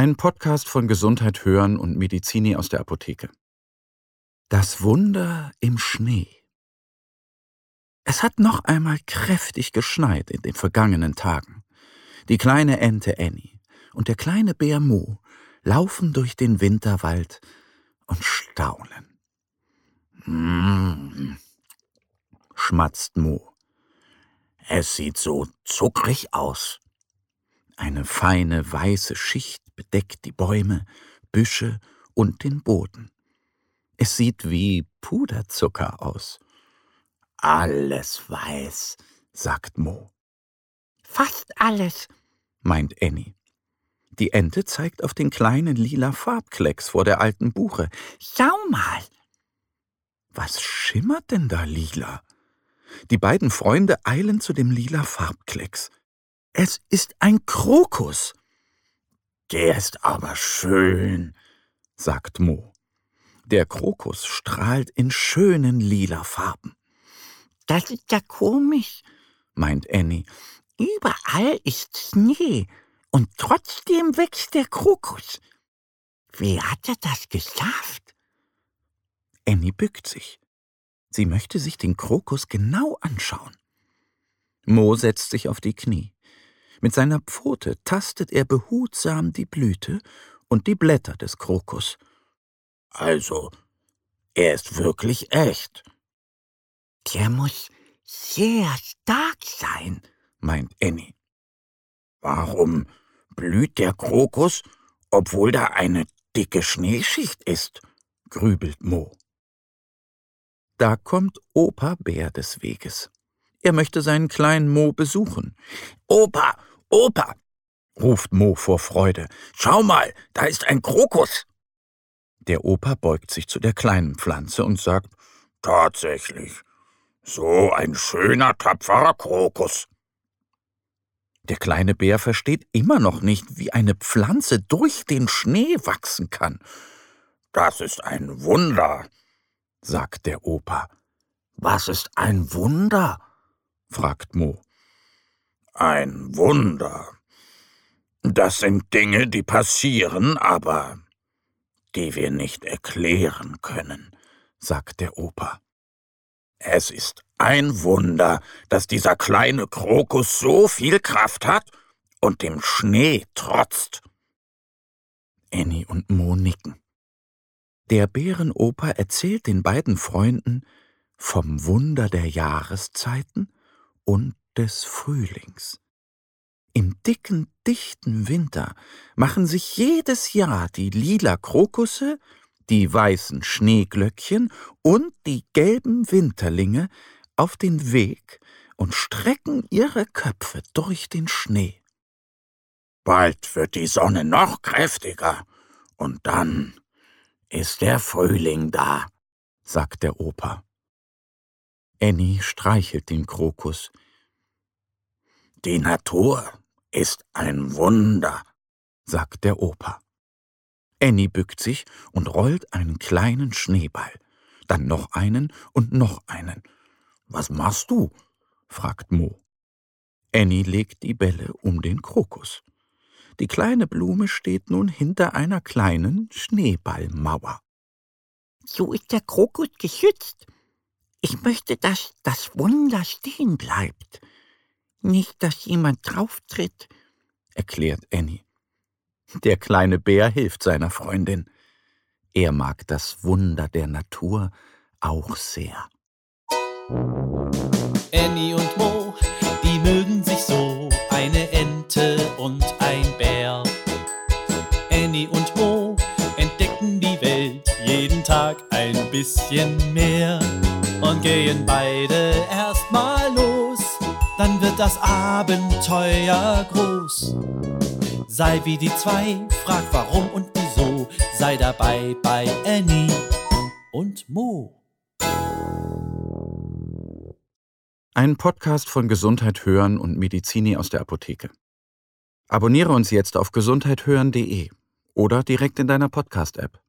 Ein Podcast von Gesundheit hören und Medizini aus der Apotheke. Das Wunder im Schnee. Es hat noch einmal kräftig geschneit in den vergangenen Tagen. Die kleine Ente Annie und der kleine Bär Mo laufen durch den Winterwald und staunen. Mmh, schmatzt Mo. Es sieht so zuckrig aus. Eine feine weiße Schicht bedeckt die Bäume, Büsche und den Boden. Es sieht wie Puderzucker aus. Alles weiß, sagt Mo. Fast alles, meint Annie. Die Ente zeigt auf den kleinen lila Farbklecks vor der alten Buche. Schau mal. Was schimmert denn da lila? Die beiden Freunde eilen zu dem lila Farbklecks. Es ist ein Krokus. Der ist aber schön, sagt Mo. Der Krokus strahlt in schönen lila Farben. Das ist ja komisch, meint Annie. Überall ist Schnee und trotzdem wächst der Krokus. Wie hat er das geschafft? Annie bückt sich. Sie möchte sich den Krokus genau anschauen. Mo setzt sich auf die Knie. Mit seiner Pfote tastet er behutsam die Blüte und die Blätter des Krokus. Also, er ist wirklich echt. Der muss sehr stark sein, meint Annie. Warum blüht der Krokus, obwohl da eine dicke Schneeschicht ist? grübelt Mo. Da kommt Opa Bär des Weges. Er möchte seinen kleinen Mo besuchen. Opa, Opa, ruft Mo vor Freude. Schau mal, da ist ein Krokus. Der Opa beugt sich zu der kleinen Pflanze und sagt, Tatsächlich, so ein schöner, tapferer Krokus. Der kleine Bär versteht immer noch nicht, wie eine Pflanze durch den Schnee wachsen kann. Das ist ein Wunder, sagt der Opa. Was ist ein Wunder? fragt Mo. Ein Wunder. Das sind Dinge, die passieren, aber die wir nicht erklären können, sagt der Opa. Es ist ein Wunder, dass dieser kleine Krokus so viel Kraft hat und dem Schnee trotzt. Annie und Mo nicken. Der Bärenoper erzählt den beiden Freunden vom Wunder der Jahreszeiten und des Frühlings. Im dicken, dichten Winter machen sich jedes Jahr die lila Krokusse, die weißen Schneeglöckchen und die gelben Winterlinge auf den Weg und strecken ihre Köpfe durch den Schnee. Bald wird die Sonne noch kräftiger, und dann ist der Frühling da, sagt der Opa. Annie streichelt den Krokus. Die Natur ist ein Wunder, sagt der Opa. Annie bückt sich und rollt einen kleinen Schneeball, dann noch einen und noch einen. Was machst du? fragt Mo. Annie legt die Bälle um den Krokus. Die kleine Blume steht nun hinter einer kleinen Schneeballmauer. So ist der Krokus geschützt, ich möchte, dass das Wunder stehen bleibt. Nicht, dass jemand drauftritt, erklärt Annie. Der kleine Bär hilft seiner Freundin. Er mag das Wunder der Natur auch sehr. Annie und Mo, die mögen sich so, eine Ente und ein Bär. Annie und Mo entdecken die Welt jeden Tag ein bisschen mehr und gehen beide erstmal los, dann wird das Abenteuer groß. Sei wie die zwei, frag warum und wieso. Sei dabei bei Annie und Mo. Ein Podcast von Gesundheit hören und Medizini aus der Apotheke. Abonniere uns jetzt auf gesundheithören.de oder direkt in deiner Podcast-App.